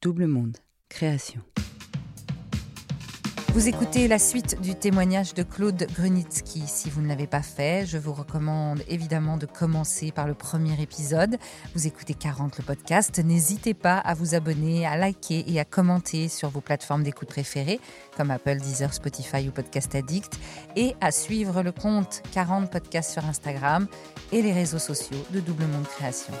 Double Monde, création. Vous écoutez la suite du témoignage de Claude Grunitsky. Si vous ne l'avez pas fait, je vous recommande évidemment de commencer par le premier épisode. Vous écoutez 40 le podcast. N'hésitez pas à vous abonner, à liker et à commenter sur vos plateformes d'écoute préférées comme Apple, Deezer, Spotify ou Podcast Addict et à suivre le compte 40 podcasts sur Instagram et les réseaux sociaux de Double Monde Création.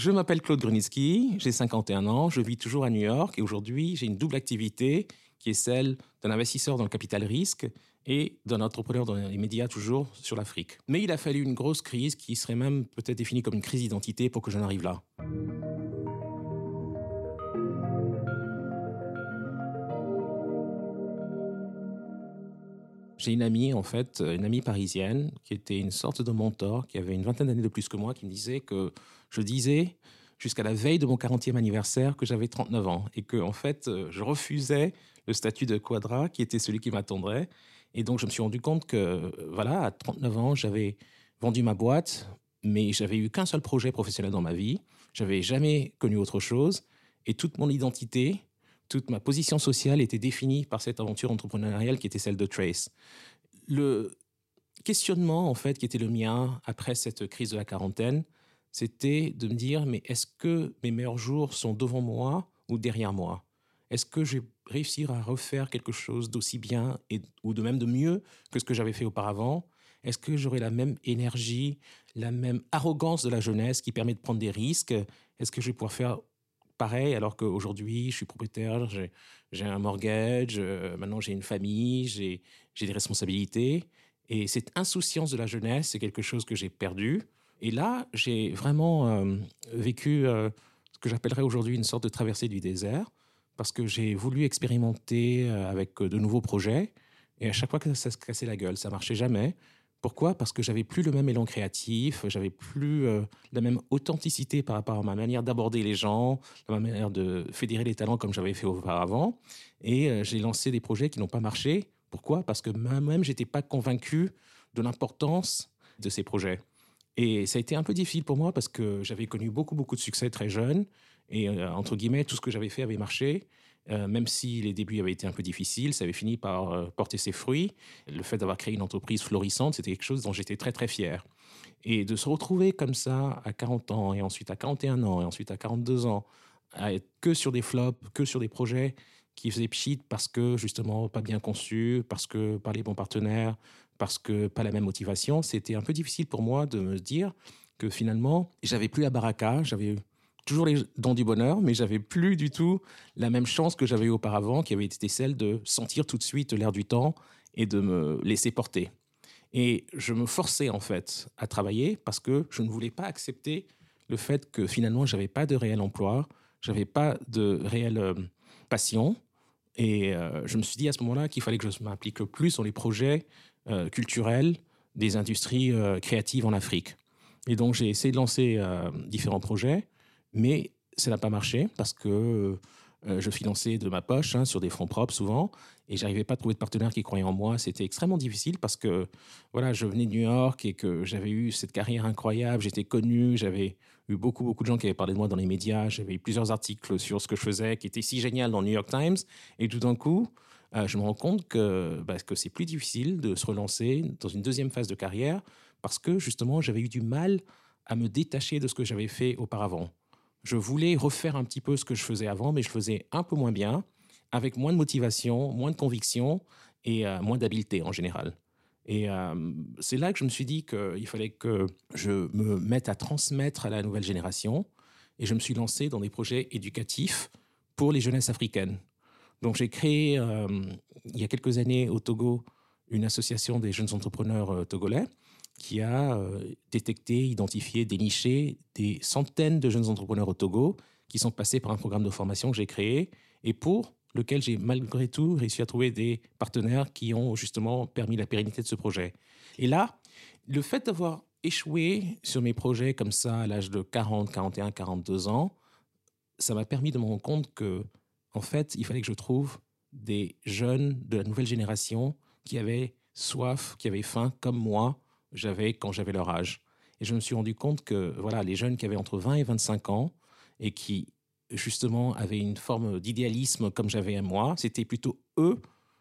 Je m'appelle Claude Grunitzky, j'ai 51 ans, je vis toujours à New York et aujourd'hui j'ai une double activité qui est celle d'un investisseur dans le capital risque et d'un entrepreneur dans les médias toujours sur l'Afrique. Mais il a fallu une grosse crise qui serait même peut-être définie comme une crise d'identité pour que j'en arrive là. J'ai une amie, en fait, une amie parisienne, qui était une sorte de mentor, qui avait une vingtaine d'années de plus que moi, qui me disait que je disais jusqu'à la veille de mon 40e anniversaire que j'avais 39 ans et que, en fait, euh, je refusais le statut de quadra, qui était celui qui m'attendrait. Et donc, je me suis rendu compte que, euh, voilà, à 39 ans, j'avais vendu ma boîte, mais j'avais eu qu'un seul projet professionnel dans ma vie. J'avais jamais connu autre chose. Et toute mon identité, toute ma position sociale était définie par cette aventure entrepreneuriale qui était celle de Trace. Le questionnement, en fait, qui était le mien après cette crise de la quarantaine, c'était de me dire, mais est-ce que mes meilleurs jours sont devant moi ou derrière moi? Est-ce que je vais réussir à refaire quelque chose d'aussi bien et, ou de même de mieux que ce que j'avais fait auparavant? Est-ce que j'aurai la même énergie, la même arrogance de la jeunesse qui permet de prendre des risques? Est-ce que je vais pouvoir faire pareil, alors qu'aujourd'hui, je suis propriétaire, j'ai un mortgage, euh, maintenant j'ai une famille, j'ai des responsabilités. Et cette insouciance de la jeunesse, c'est quelque chose que j'ai perdu. Et là, j'ai vraiment euh, vécu euh, ce que j'appellerais aujourd'hui une sorte de traversée du désert, parce que j'ai voulu expérimenter avec de nouveaux projets. Et à chaque fois que ça se cassait la gueule, ça marchait jamais. Pourquoi? Parce que j'avais plus le même élan créatif, j'avais plus euh, la même authenticité par rapport à ma manière d'aborder les gens, ma manière de fédérer les talents comme j'avais fait auparavant. Et euh, j'ai lancé des projets qui n'ont pas marché. Pourquoi? Parce que moi-même, j'étais pas convaincu de l'importance de ces projets. Et ça a été un peu difficile pour moi parce que j'avais connu beaucoup, beaucoup de succès très jeune. Et euh, entre guillemets, tout ce que j'avais fait avait marché. Euh, même si les débuts avaient été un peu difficiles, ça avait fini par euh, porter ses fruits. Le fait d'avoir créé une entreprise florissante, c'était quelque chose dont j'étais très très fier. Et de se retrouver comme ça à 40 ans, et ensuite à 41 ans, et ensuite à 42 ans, à être que sur des flops, que sur des projets qui faisaient pchit parce que justement pas bien conçus, parce que pas les bons partenaires, parce que pas la même motivation, c'était un peu difficile pour moi de me dire que finalement, j'avais plus la baraka, j'avais toujours les dents du bonheur, mais j'avais plus du tout la même chance que j'avais eu auparavant, qui avait été celle de sentir tout de suite l'air du temps et de me laisser porter. Et je me forçais en fait à travailler parce que je ne voulais pas accepter le fait que finalement j'avais pas de réel emploi, j'avais pas de réelle euh, passion. Et euh, je me suis dit à ce moment-là qu'il fallait que je m'implique plus dans les projets euh, culturels des industries créatives en Afrique. Et donc j'ai essayé de lancer différents projets. Mais ça n'a pas marché parce que euh, je finançais de ma poche hein, sur des fonds propres souvent et j'arrivais pas à trouver de partenaires qui croyaient en moi. C'était extrêmement difficile parce que voilà, je venais de New York et que j'avais eu cette carrière incroyable, j'étais connu, j'avais eu beaucoup beaucoup de gens qui avaient parlé de moi dans les médias, j'avais eu plusieurs articles sur ce que je faisais qui étaient si génial dans le New York Times et tout d'un coup, euh, je me rends compte que, bah, que c'est plus difficile de se relancer dans une deuxième phase de carrière parce que justement j'avais eu du mal à me détacher de ce que j'avais fait auparavant. Je voulais refaire un petit peu ce que je faisais avant, mais je faisais un peu moins bien, avec moins de motivation, moins de conviction et euh, moins d'habileté en général. Et euh, c'est là que je me suis dit qu'il fallait que je me mette à transmettre à la nouvelle génération. Et je me suis lancé dans des projets éducatifs pour les jeunesses africaines. Donc j'ai créé, euh, il y a quelques années au Togo, une association des jeunes entrepreneurs togolais qui a euh, détecté, identifié, déniché des centaines de jeunes entrepreneurs au Togo qui sont passés par un programme de formation que j'ai créé et pour lequel j'ai malgré tout réussi à trouver des partenaires qui ont justement permis la pérennité de ce projet. Et là, le fait d'avoir échoué sur mes projets comme ça à l'âge de 40, 41, 42 ans, ça m'a permis de me rendre compte que, en fait, il fallait que je trouve des jeunes de la nouvelle génération qui avaient soif, qui avaient faim comme moi, j'avais quand j'avais leur âge. Et je me suis rendu compte que voilà, les jeunes qui avaient entre 20 et 25 ans et qui justement avaient une forme d'idéalisme comme j'avais moi, c'était plutôt eux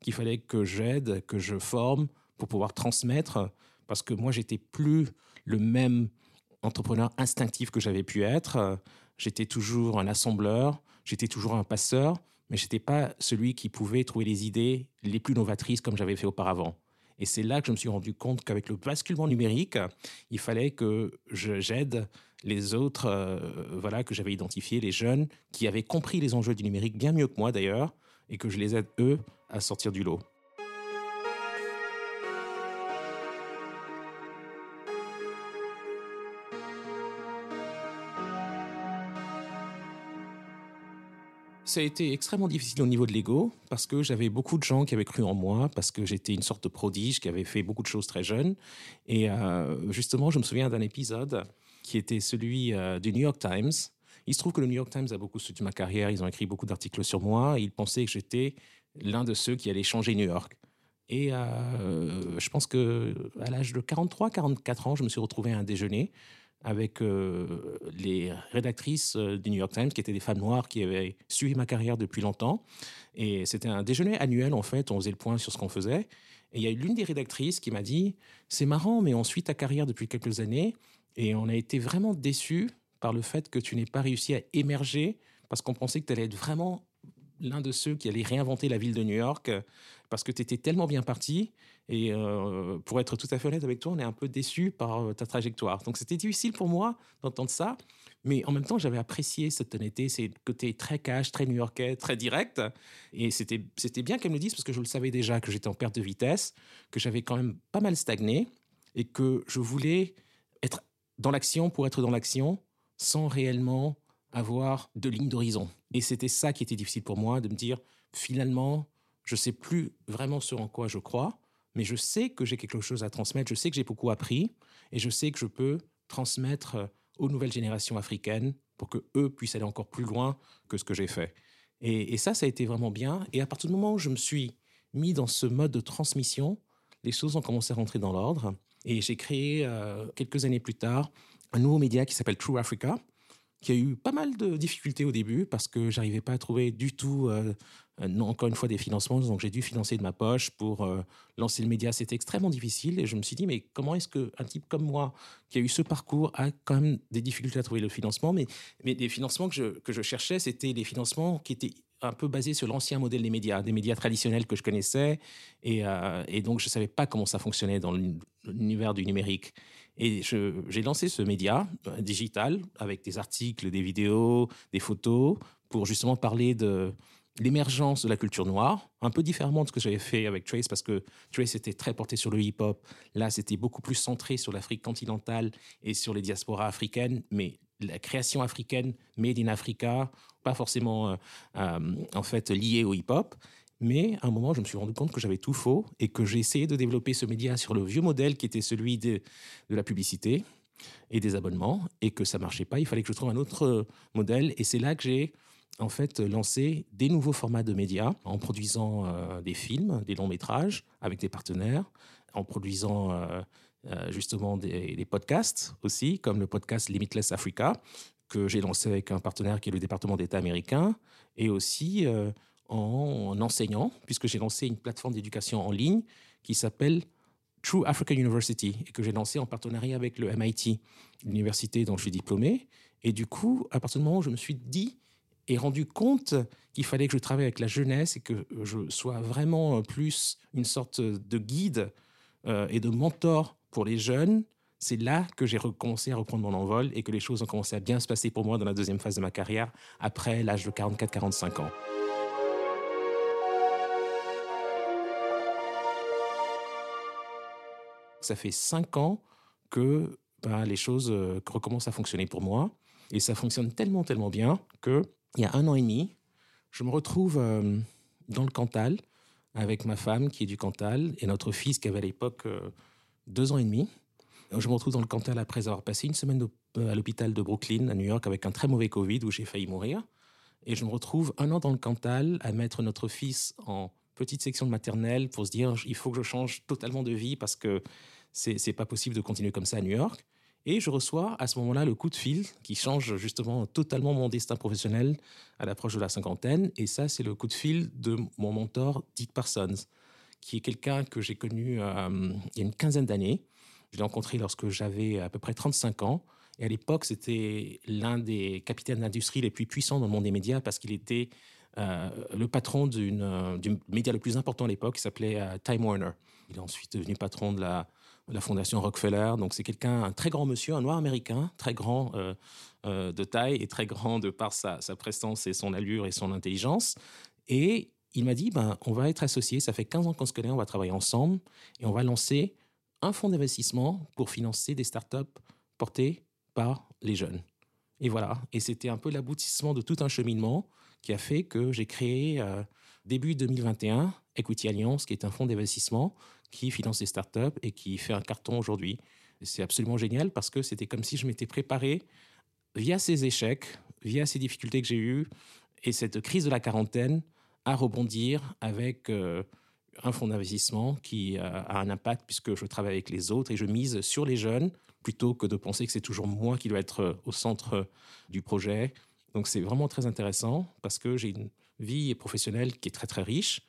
qu'il fallait que j'aide, que je forme pour pouvoir transmettre, parce que moi j'étais plus le même entrepreneur instinctif que j'avais pu être. J'étais toujours un assembleur, j'étais toujours un passeur, mais je n'étais pas celui qui pouvait trouver les idées les plus novatrices comme j'avais fait auparavant. Et c'est là que je me suis rendu compte qu'avec le basculement numérique, il fallait que j'aide les autres, euh, voilà, que j'avais identifiés, les jeunes, qui avaient compris les enjeux du numérique bien mieux que moi d'ailleurs, et que je les aide eux à sortir du lot. Ça a été extrêmement difficile au niveau de l'ego parce que j'avais beaucoup de gens qui avaient cru en moi, parce que j'étais une sorte de prodige qui avait fait beaucoup de choses très jeune. Et euh, justement, je me souviens d'un épisode qui était celui euh, du New York Times. Il se trouve que le New York Times a beaucoup soutenu ma carrière, ils ont écrit beaucoup d'articles sur moi, ils pensaient que j'étais l'un de ceux qui allait changer New York. Et euh, je pense que à l'âge de 43-44 ans, je me suis retrouvé à un déjeuner avec euh, les rédactrices euh, du New York Times, qui étaient des femmes noires qui avaient suivi ma carrière depuis longtemps. Et c'était un déjeuner annuel, en fait, on faisait le point sur ce qu'on faisait. Et il y a eu l'une des rédactrices qui m'a dit, c'est marrant, mais on suit ta carrière depuis quelques années, et on a été vraiment déçus par le fait que tu n'aies pas réussi à émerger, parce qu'on pensait que tu allais être vraiment l'un de ceux qui allait réinventer la ville de New York, parce que tu étais tellement bien parti et euh, pour être tout à fait honnête avec toi, on est un peu déçu par euh, ta trajectoire. Donc c'était difficile pour moi d'entendre ça, mais en même temps, j'avais apprécié cette honnêteté, ces côtés très cash, très new-yorkais, très direct. Et c'était, c'était bien qu'elle me dise parce que je le savais déjà que j'étais en perte de vitesse, que j'avais quand même pas mal stagné et que je voulais être dans l'action pour être dans l'action sans réellement avoir de ligne d'horizon. Et c'était ça qui était difficile pour moi, de me dire finalement, je sais plus vraiment sur en quoi je crois mais je sais que j'ai quelque chose à transmettre, je sais que j'ai beaucoup appris et je sais que je peux transmettre euh, aux nouvelles générations africaines pour que eux puissent aller encore plus loin que ce que j'ai fait. Et, ça, ça a été vraiment bien. Et à partir du moment où je me suis mis dans ce mode de transmission, les choses ont commencé à rentrer dans l'ordre. Et j'ai créé, euh, quelques années plus tard, un nouveau média qui s'appelle True Africa, qui a eu pas mal de difficultés au début parce que j'arrivais pas à trouver du tout, euh, non, encore une fois, des financements. Donc j'ai dû financer de ma poche pour euh, lancer le média. C'était extrêmement difficile et je me suis dit, mais comment est-ce qu'un type comme moi, qui a eu ce parcours, a quand même des difficultés à trouver le financement? Mais, mais les financements que je, que je cherchais, c'était des financements qui étaient un peu basés sur l'ancien modèle des médias, des médias traditionnels que je connaissais. Et, euh, et donc je ne savais pas comment ça fonctionnait dans l'univers du numérique. Et j'ai lancé ce média euh, digital avec des articles, des vidéos, des photos pour justement parler de l'émergence de la culture noire, un peu différemment de ce que j'avais fait avec Trace, parce que Trace était très porté sur le hip-hop. Là, c'était beaucoup plus centré sur l'Afrique continentale et sur les diasporas africaines, mais la création africaine, made in Africa, pas forcément euh, euh, en fait liée au hip-hop. Mais à un moment, je me suis rendu compte que j'avais tout faux et que j'ai essayé de développer ce média sur le vieux modèle qui était celui de, de la publicité et des abonnements et que ça marchait pas. Il fallait que je trouve un autre modèle et c'est là que j'ai en fait lancé des nouveaux formats de médias en produisant euh, des films, des longs métrages avec des partenaires, en produisant euh, euh, justement des, podcasts aussi, comme le podcast Limitless Africa que j'ai lancé avec un partenaire qui est le département d'État américain et aussi en enseignant, puisque j'ai lancé une plateforme d'éducation en ligne qui s'appelle True Africa University et que j'ai lancé en partenariat avec le MIT, l'université dont je suis diplômé. Et du coup, à partir du moment où je me suis dit et rendu compte qu'il fallait que je travaille avec la jeunesse et que je sois vraiment plus une sorte de guide euh, et de mentor pour les jeunes, c'est là que j'ai recommencé à reprendre mon envol et que les choses ont commencé à bien se passer pour moi dans la deuxième phase de ma carrière, après l'âge de 44-45 ans. Ça fait cinq ans que ben, les choses euh, recommencent à fonctionner pour moi. Et ça fonctionne tellement, tellement bien qu'il y a un an et demi, je me retrouve euh, dans le Cantal avec ma femme qui est du Cantal et notre fils qui avait à l'époque euh, deux ans et demi. Je me retrouve dans le Cantal après avoir passé une semaine à l'hôpital de Brooklyn, à New York, avec un très mauvais Covid où j'ai failli mourir. Et je me retrouve un an dans le Cantal à mettre notre fils en petite section de maternelle pour se dire il faut que je change totalement de vie parce que c'est pas possible de continuer comme ça à New York. Et je reçois à ce moment-là le coup de fil qui change justement totalement mon destin professionnel à l'approche de la cinquantaine. Et ça, c'est le coup de fil de mon mentor, Dick Parsons, qui est quelqu'un que j'ai connu euh, il y a une quinzaine d'années. Je l'ai rencontré lorsque j'avais à peu près 35 ans. Et à l'époque, c'était l'un des capitaines d'industrie les plus puissants dans le monde des médias parce qu'il était le patron d'une, du média le plus important à l'époque qui s'appelait euh, Time Warner. Il est ensuite devenu patron de la, la fondation Rockefeller. Donc c'est quelqu'un, un très grand monsieur, un noir américain, très grand euh, de taille et très grand de par sa, sa, prestance et son allure et son intelligence. Et il m'a dit, ben, on va être associés, ça fait 15 ans qu'on se connaît, on va travailler ensemble et on va lancer un fonds d'investissement pour financer des startups portées par les jeunes. Et voilà, et c'était un peu l'aboutissement de tout un cheminement qui a fait que j'ai créé euh, début 2021 Equity Alliance, qui est un fonds d'investissement qui finance des startups et qui fait un carton aujourd'hui. C'est absolument génial parce que c'était comme si je m'étais préparé via ces échecs, via ces difficultés que j'ai eues et cette crise de la quarantaine à rebondir avec euh, un fonds d'investissement qui euh, a un impact puisque je travaille avec les autres et je mise sur les jeunes plutôt que de penser que c'est toujours moi qui dois être au centre du projet. Donc c'est vraiment très intéressant parce que j'ai une vie professionnelle qui est très très riche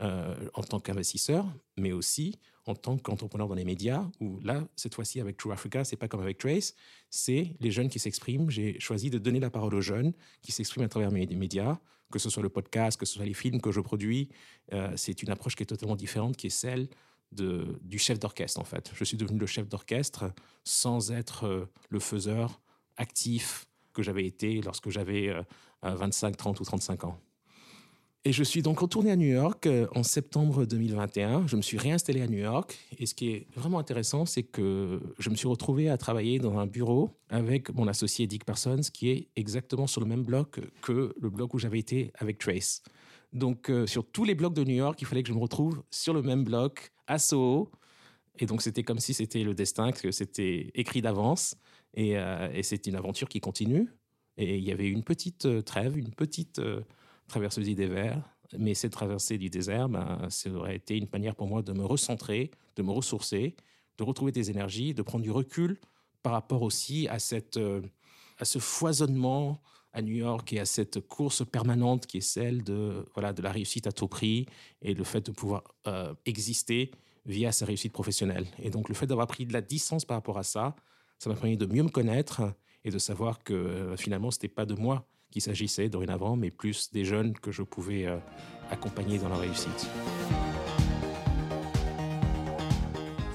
euh, en tant qu'investisseur, mais aussi en tant qu'entrepreneur dans les médias, où là, cette fois-ci avec True Africa, c'est pas comme avec Trace, c'est les jeunes qui s'expriment. J'ai choisi de donner la parole aux jeunes qui s'expriment à travers mes médias, que ce soit le podcast, que ce soit les films que je produis. Euh, c'est une approche qui est totalement différente, qui est celle de, du chef d'orchestre, en fait. Je suis devenu le chef d'orchestre sans être euh, le faiseur actif que j'avais été lorsque j'avais 25, 30 ou 35 ans. Et je suis donc retourné à New York euh, en septembre 2021. Je me suis réinstallé à New York. Et ce qui est vraiment intéressant, c'est que je me suis retrouvé à travailler dans un bureau avec mon associé Dick Parsons, qui est exactement sur le même bloc que le bloc où j'avais été avec Trace. Donc, euh, sur tous les blocs de New York, il fallait que je me retrouve sur le même bloc à Soho. Et donc, c'était comme si c'était le destin, que c'était écrit d'avance. Et, euh, et c'est une aventure qui continue. Et il y avait une petite trêve, une petite traverseuse du désert. Mais cette traversée du désert, ben, ça aurait été une manière pour moi de me recentrer, de me ressourcer, de retrouver des énergies, de prendre du recul par rapport aussi à, cette, euh, à ce foisonnement à New York et à cette course permanente qui est celle de, voilà, de la réussite à tout prix et le fait de pouvoir euh, exister via sa réussite professionnelle. Et donc le fait d'avoir pris de la distance par rapport à ça, ça m'a permis de mieux me connaître et de savoir que euh, finalement, ce n'était pas de moi qu'il s'agissait dorénavant, mais plus des jeunes que je pouvais euh, accompagner dans leur réussite.